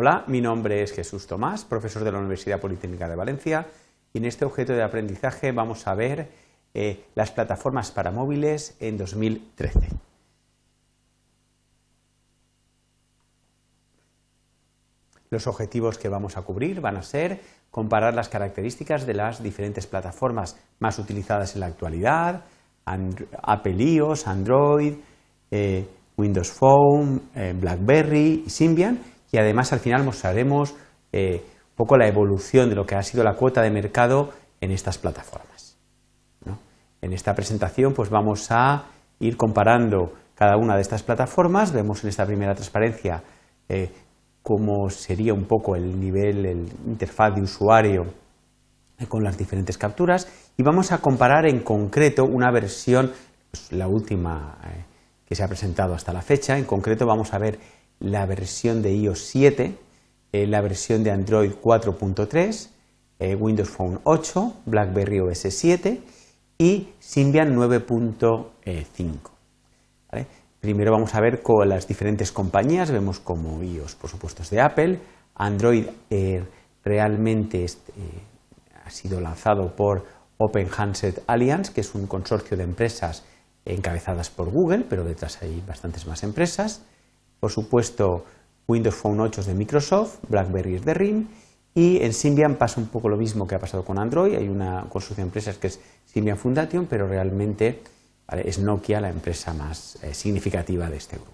Hola, mi nombre es Jesús Tomás, profesor de la Universidad Politécnica de Valencia, y en este objeto de aprendizaje vamos a ver eh, las plataformas para móviles en 2013. Los objetivos que vamos a cubrir van a ser comparar las características de las diferentes plataformas más utilizadas en la actualidad, Apple iOS, Android, eh, Windows Phone, eh, BlackBerry y Symbian, y además al final mostraremos eh, un poco la evolución de lo que ha sido la cuota de mercado en estas plataformas. En esta presentación pues vamos a ir comparando cada una de estas plataformas, vemos en esta primera transparencia cómo sería un poco el nivel, el interfaz de usuario con las diferentes capturas. Y vamos a comparar en concreto una versión, pues, la última eh, que se ha presentado hasta la fecha, en concreto vamos a ver la versión de iOS 7, eh, la versión de Android 4.3, eh, Windows Phone 8, BlackBerry OS 7 y Symbian 9.5. Primero vamos a ver con las diferentes compañías, vemos como iOS, por supuesto, es de Apple, Android eh, realmente ha sido lanzado por Open Handset Alliance, que es un consorcio de empresas encabezadas por Google, pero detrás hay bastantes más empresas. Por supuesto, Windows Phone 8 es de Microsoft, BlackBerry es de RIM, y en Symbian pasa un poco lo mismo que ha pasado con Android, hay una consorcio de empresas que es Symbian Foundation, pero realmente es Nokia la empresa más eh, significativa de este grupo.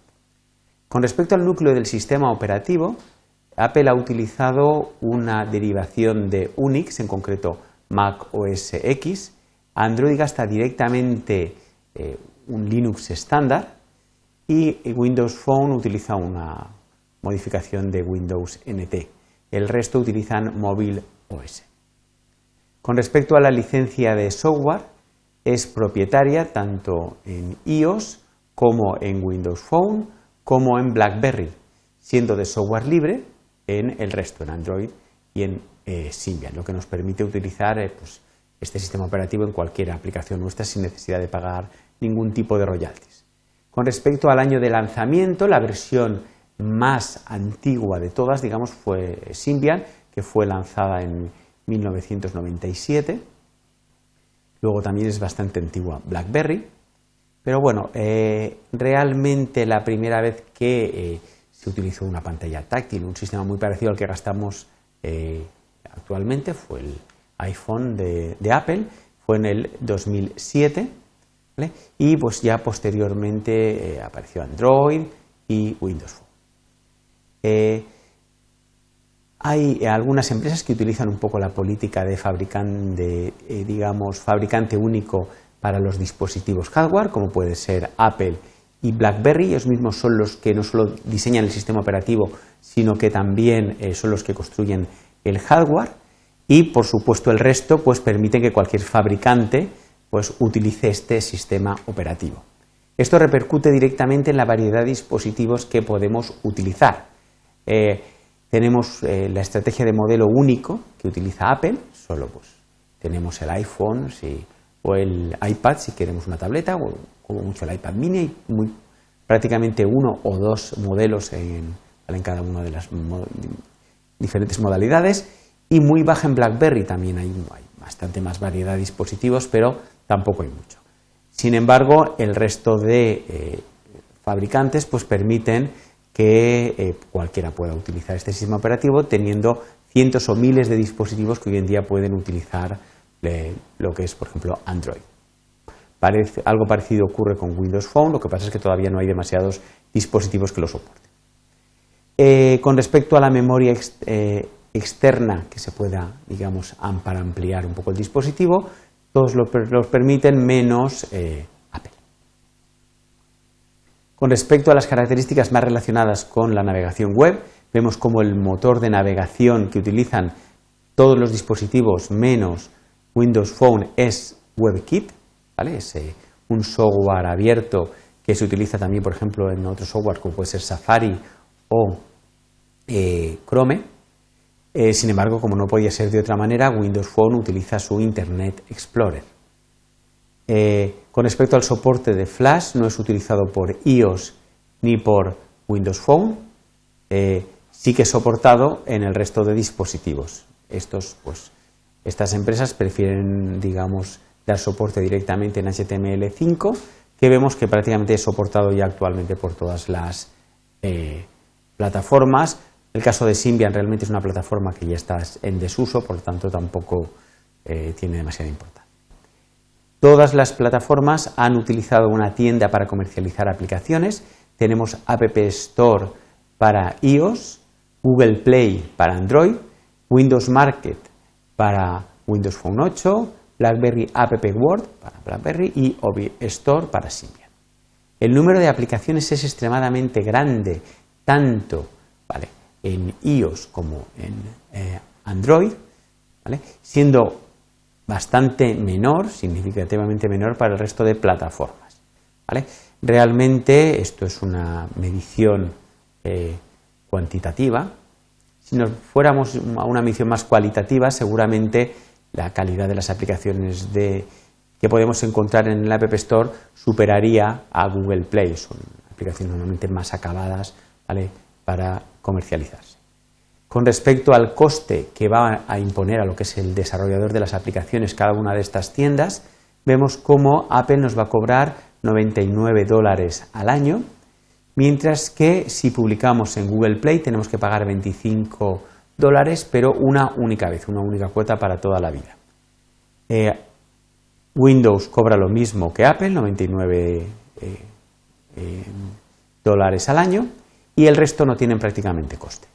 Con respecto al núcleo del sistema operativo, Apple ha utilizado una derivación de Unix, en concreto Mac OS X. Android gasta directamente eh, un Linux estándar y Windows Phone utiliza una modificación de Windows NT. El resto utilizan Mobile OS. Con respecto a la licencia de software, es propietaria tanto en iOS como en Windows Phone como en BlackBerry, siendo de software libre en el resto, en Android y en eh, Symbian, lo que nos permite utilizar eh, pues, este sistema operativo en cualquier aplicación nuestra sin necesidad de pagar ningún tipo de royalties. Con respecto al año de lanzamiento, la versión más antigua de todas, digamos, fue Symbian, que fue lanzada en 1997 Luego también es bastante antigua BlackBerry. Pero bueno, eh, realmente la primera vez que eh, se utilizó una pantalla táctil, un sistema muy parecido al que gastamos eh, actualmente, fue el iPhone de, Apple, fue en el 2007. Y pues ya posteriormente apareció Android y Windows Phone. Hay algunas empresas que utilizan un poco la política de fabricante, eh, digamos, fabricante único para los dispositivos hardware, como puede ser Apple y BlackBerry. Ellos mismos son los que no solo diseñan el sistema operativo, sino que también eh, son los que construyen el hardware. Y, por supuesto, el resto pues, permiten que cualquier fabricante pues, utilice este sistema operativo. Esto repercute directamente en la variedad de dispositivos que podemos utilizar. Eh, tenemos eh, la estrategia de modelo único que utiliza Apple, solo pues tenemos el iPhone o el iPad si queremos una tableta, o mucho el iPad mini, hay muy, prácticamente uno o dos modelos en, cada una de las diferentes modalidades, y muy baja en BlackBerry también hay, bastante más variedad de dispositivos, pero tampoco hay mucho. Sin embargo, el resto de eh, fabricantes pues permiten que eh, cualquiera pueda utilizar este sistema operativo teniendo cientos o miles de dispositivos que hoy en día pueden utilizar eh, lo que es, por ejemplo, Android. algo parecido ocurre con Windows Phone, lo que pasa es que todavía no hay demasiados dispositivos que lo soporten. Con respecto a la memoria externa que se pueda, digamos, para ampliar un poco el dispositivo, todos los permiten menos con respecto a las características más relacionadas con la navegación web, vemos como el motor de navegación que utilizan todos los dispositivos menos Windows Phone es WebKit, ¿vale? es eh, un software abierto que se utiliza también, por ejemplo, en otros software como puede ser Safari o eh, Chrome. Eh, sin embargo, como no podía ser de otra manera, Windows Phone utiliza su Internet Explorer. Eh, con respecto al soporte de Flash, no es utilizado por iOS ni por Windows Phone. Eh, sí que es soportado en el resto de dispositivos. Estos, pues, estas empresas prefieren, digamos, dar soporte directamente en HTML5, que vemos que prácticamente es soportado ya actualmente por todas las plataformas. El caso de Symbian realmente es una plataforma que ya está en desuso, por lo tanto tampoco eh, tiene demasiada importancia. Todas las plataformas han utilizado una tienda para comercializar aplicaciones. Tenemos App Store para iOS, Google Play para Android, Windows Market para Windows Phone 8, BlackBerry App World para BlackBerry y Obi Store para Symbian. El número de aplicaciones es extremadamente grande, tanto en iOS como en eh, Android, siendo bastante menor, significativamente menor para el resto de plataformas. Realmente esto es una medición eh, cuantitativa. Si nos fuéramos a una medición más cualitativa, seguramente la calidad de las aplicaciones que podemos encontrar en el App Store superaría a Google Play. Son aplicaciones normalmente más acabadas para comercializarse. Con respecto al coste que va a imponer a lo que es el desarrollador de las aplicaciones cada una de estas tiendas, vemos cómo Apple nos va a cobrar 99 dólares al año, mientras que si publicamos en Google Play tenemos que pagar 25 dólares, pero una única vez, una única cuota para toda la vida. Eh, Windows cobra lo mismo que Apple, 99 eh, eh, dólares al año, y el resto no tienen prácticamente coste.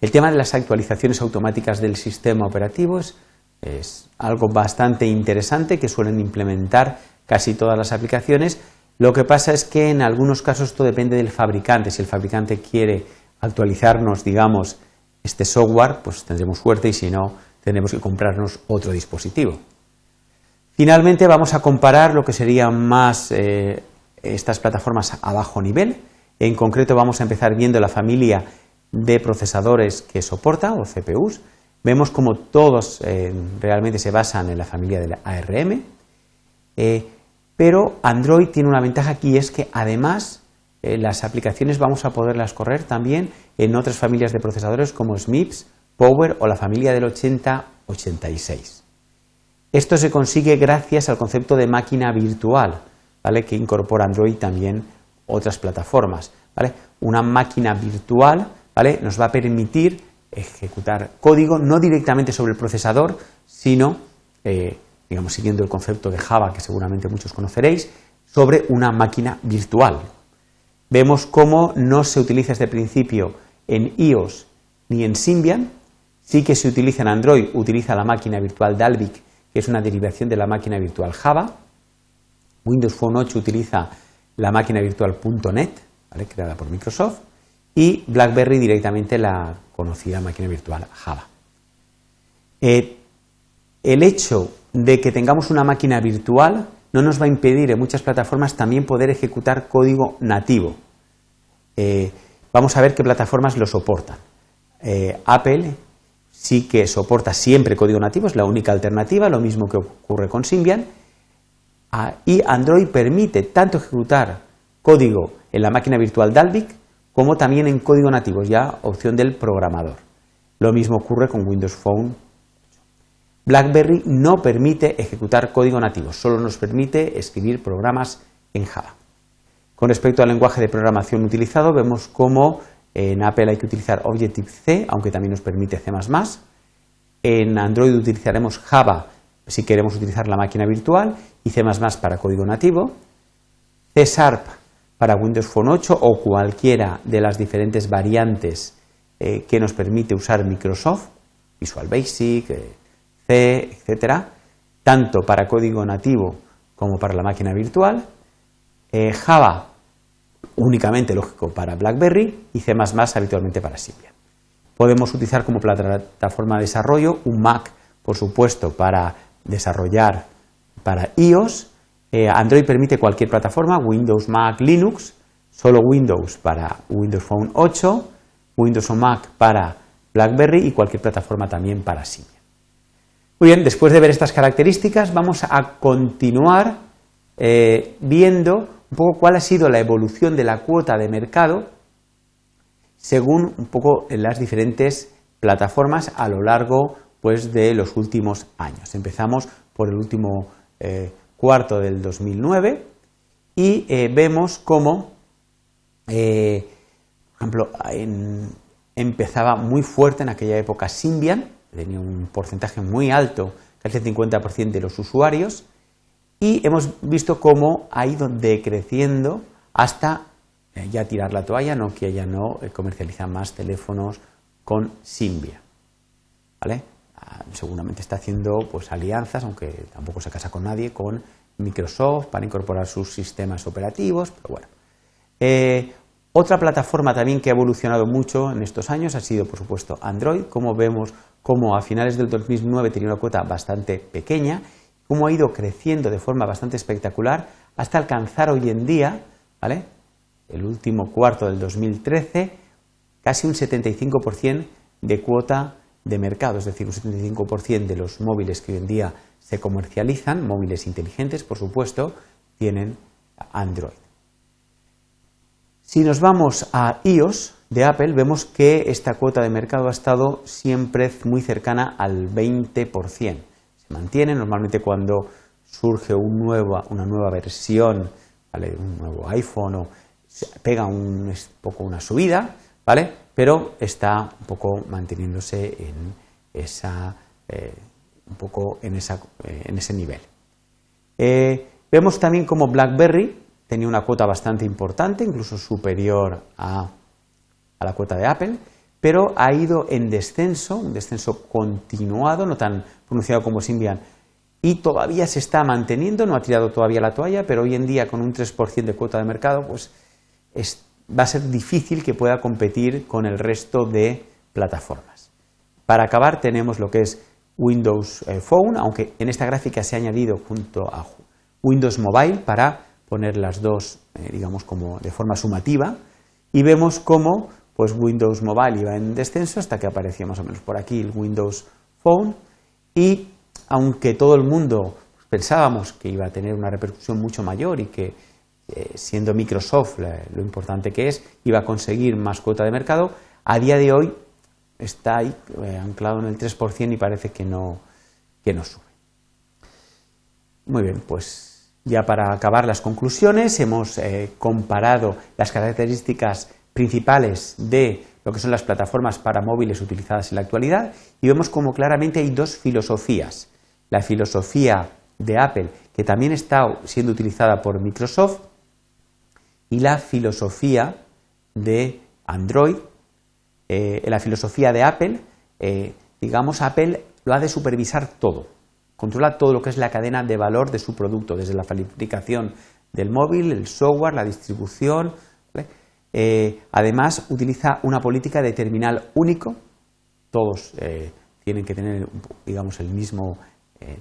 El tema de las actualizaciones automáticas del sistema operativo es, algo bastante interesante que suelen implementar casi todas las aplicaciones. Lo que pasa es que en algunos casos esto depende del fabricante. Si el fabricante quiere actualizarnos, digamos, este software, pues tendremos suerte y si no, tendremos que comprarnos otro dispositivo. Finalmente vamos a comparar lo que serían más eh, estas plataformas a bajo nivel. En concreto vamos a empezar viendo la familia de procesadores que soporta o CPUs. Vemos como todos eh, realmente se basan en la familia del ARM, eh, pero Android tiene una ventaja aquí es que además eh, las aplicaciones vamos a poderlas correr también en otras familias de procesadores como SMIPS, Power o la familia del 8086. Esto se consigue gracias al concepto de máquina virtual, ¿vale? que incorpora Android también otras plataformas. Una máquina virtual nos va a permitir ejecutar código no directamente sobre el procesador, sino, eh, digamos, siguiendo el concepto de Java que seguramente muchos conoceréis, sobre una máquina virtual. Vemos cómo no se utiliza el principio en iOS ni en Symbian, sí que se utiliza en Android, utiliza la máquina virtual Dalvik, que es una derivación de la máquina virtual Java. Windows Phone 8 utiliza la máquina virtual .NET, creada por Microsoft y BlackBerry directamente la conocida máquina virtual Java. Eh, el hecho de que tengamos una máquina virtual no nos va a impedir en muchas plataformas también poder ejecutar código nativo. Eh, vamos a ver qué plataformas lo soportan. Eh, Apple sí que soporta siempre código nativo, es la única alternativa, lo mismo que ocurre con Symbian. Ah, y Android permite tanto ejecutar código en la máquina virtual Dalvik como también en código nativo, ya opción del programador. Lo mismo ocurre con Windows Phone. BlackBerry no permite ejecutar código nativo, solo nos permite escribir programas en Java. Con respecto al lenguaje de programación utilizado, vemos cómo en Apple hay que utilizar Objective-C, aunque también nos permite C++. En Android utilizaremos Java si queremos utilizar la máquina virtual y C++ para código nativo. C Sharp para Windows Phone 8 o cualquiera de las diferentes variantes eh, que nos permite usar Microsoft, Visual Basic, eh, C, etcétera, tanto para código nativo como para la máquina virtual, eh, Java únicamente lógico para BlackBerry y C++ habitualmente para Symbian. Podemos utilizar como plataforma de desarrollo un Mac, por supuesto, para desarrollar para iOS eh, Android permite cualquier plataforma, Windows, Mac, Linux, solo Windows para Windows Phone 8, Windows o Mac para BlackBerry y cualquier plataforma también para Symbian. Muy bien, después de ver estas características, vamos a continuar eh, viendo un poco cuál ha sido la evolución de la cuota de mercado según un poco las diferentes plataformas a lo largo pues, de los últimos años. Empezamos por el último eh, cuarto del 2009 y eh, vemos cómo, eh, por ejemplo, empezaba muy fuerte en aquella época Symbian, tenía un porcentaje muy alto, casi el 50% de los usuarios, y hemos visto cómo ha ido decreciendo hasta ya tirar la toalla, Nokia ya no comercializa más teléfonos con Symbian. ¿Vale? Seguramente está haciendo pues, alianzas, aunque tampoco se casa con nadie, con Microsoft para incorporar sus sistemas operativos, pero bueno. Eh, otra plataforma también que ha evolucionado mucho en estos años ha sido, por supuesto, Android. Como vemos, como a finales del 2009 tenía una cuota bastante pequeña, cómo ha ido creciendo de forma bastante espectacular hasta alcanzar hoy en día, ¿vale? El último cuarto del 2013, casi un 75% de cuota de mercado, es decir, un 75% de los móviles que hoy en día se comercializan, móviles inteligentes, por supuesto, tienen Android. Si nos vamos a iOS de Apple, vemos que esta cuota de mercado ha estado siempre muy cercana al 20%. Se mantiene normalmente cuando surge un una nueva versión, un nuevo iPhone o pega un poco una subida, ¿vale? Pero está un poco manteniéndose en esa, eh, un poco en, esa, eh, en ese nivel. Eh, vemos también como BlackBerry tenía una cuota bastante importante, incluso superior a, a la cuota de Apple, pero ha ido en descenso, un descenso continuado, no tan pronunciado como Symbian, y todavía se está manteniendo, no ha tirado todavía la toalla, pero hoy en día con un 3% de cuota de mercado, pues va a ser difícil que pueda competir con el resto de plataformas. Para acabar tenemos lo que es Windows eh, Phone, aunque en esta gráfica se ha añadido junto a Windows Mobile para poner las dos, eh, digamos, como de forma sumativa, y vemos cómo pues Windows Mobile iba en descenso hasta que apareció más o menos por aquí el Windows Phone, y aunque todo el mundo pensábamos que iba a tener una repercusión mucho mayor y que eh, siendo Microsoft lo importante que es, iba a conseguir más cuota de mercado, a día de hoy está ahí eh, anclado en el 3% y parece que no, que no sube. Muy bien, pues ya para acabar las conclusiones, hemos eh, comparado las características principales de lo que son las plataformas para móviles utilizadas en la actualidad y vemos como claramente hay dos filosofías. La filosofía de Apple, que también está siendo utilizada por Microsoft, y la filosofía de Android, eh, la filosofía de Apple, eh, digamos, Apple lo ha de supervisar todo, controla todo lo que es la cadena de valor de su producto, desde la fabricación del móvil, el software, la distribución. Eh, además, utiliza una política de terminal único, todos tienen que tener, digamos, el mismo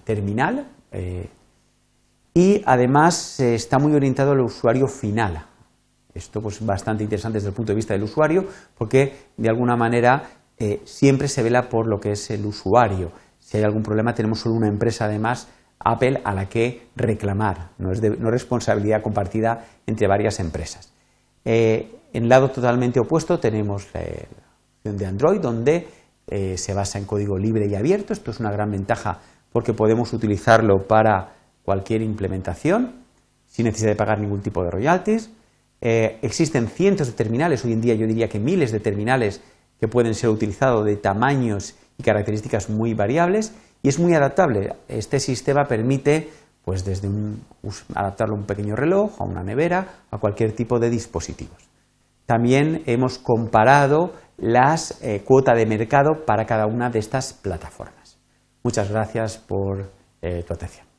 terminal. y además está muy orientado al usuario final, esto pues bastante interesante desde el punto de vista del usuario porque de alguna manera eh, siempre se vela por lo que es el usuario. Si hay algún problema tenemos solo una empresa además, Apple, a la que reclamar. No es, responsabilidad compartida entre varias empresas. Eh, en lado totalmente opuesto tenemos la opción de Android donde eh, se basa en código libre y abierto. Esto es una gran ventaja porque podemos utilizarlo para cualquier implementación sin necesidad de pagar ningún tipo de royalties. Eh, existen cientos de terminales, hoy en día yo diría que miles de terminales que pueden ser utilizados de tamaños y características muy variables y es muy adaptable. Este sistema permite pues desde adaptarlo a un pequeño reloj, a una nevera, a cualquier tipo de dispositivos. También hemos comparado las eh, cuotas de mercado para cada una de estas plataformas. Muchas gracias por eh, tu atención.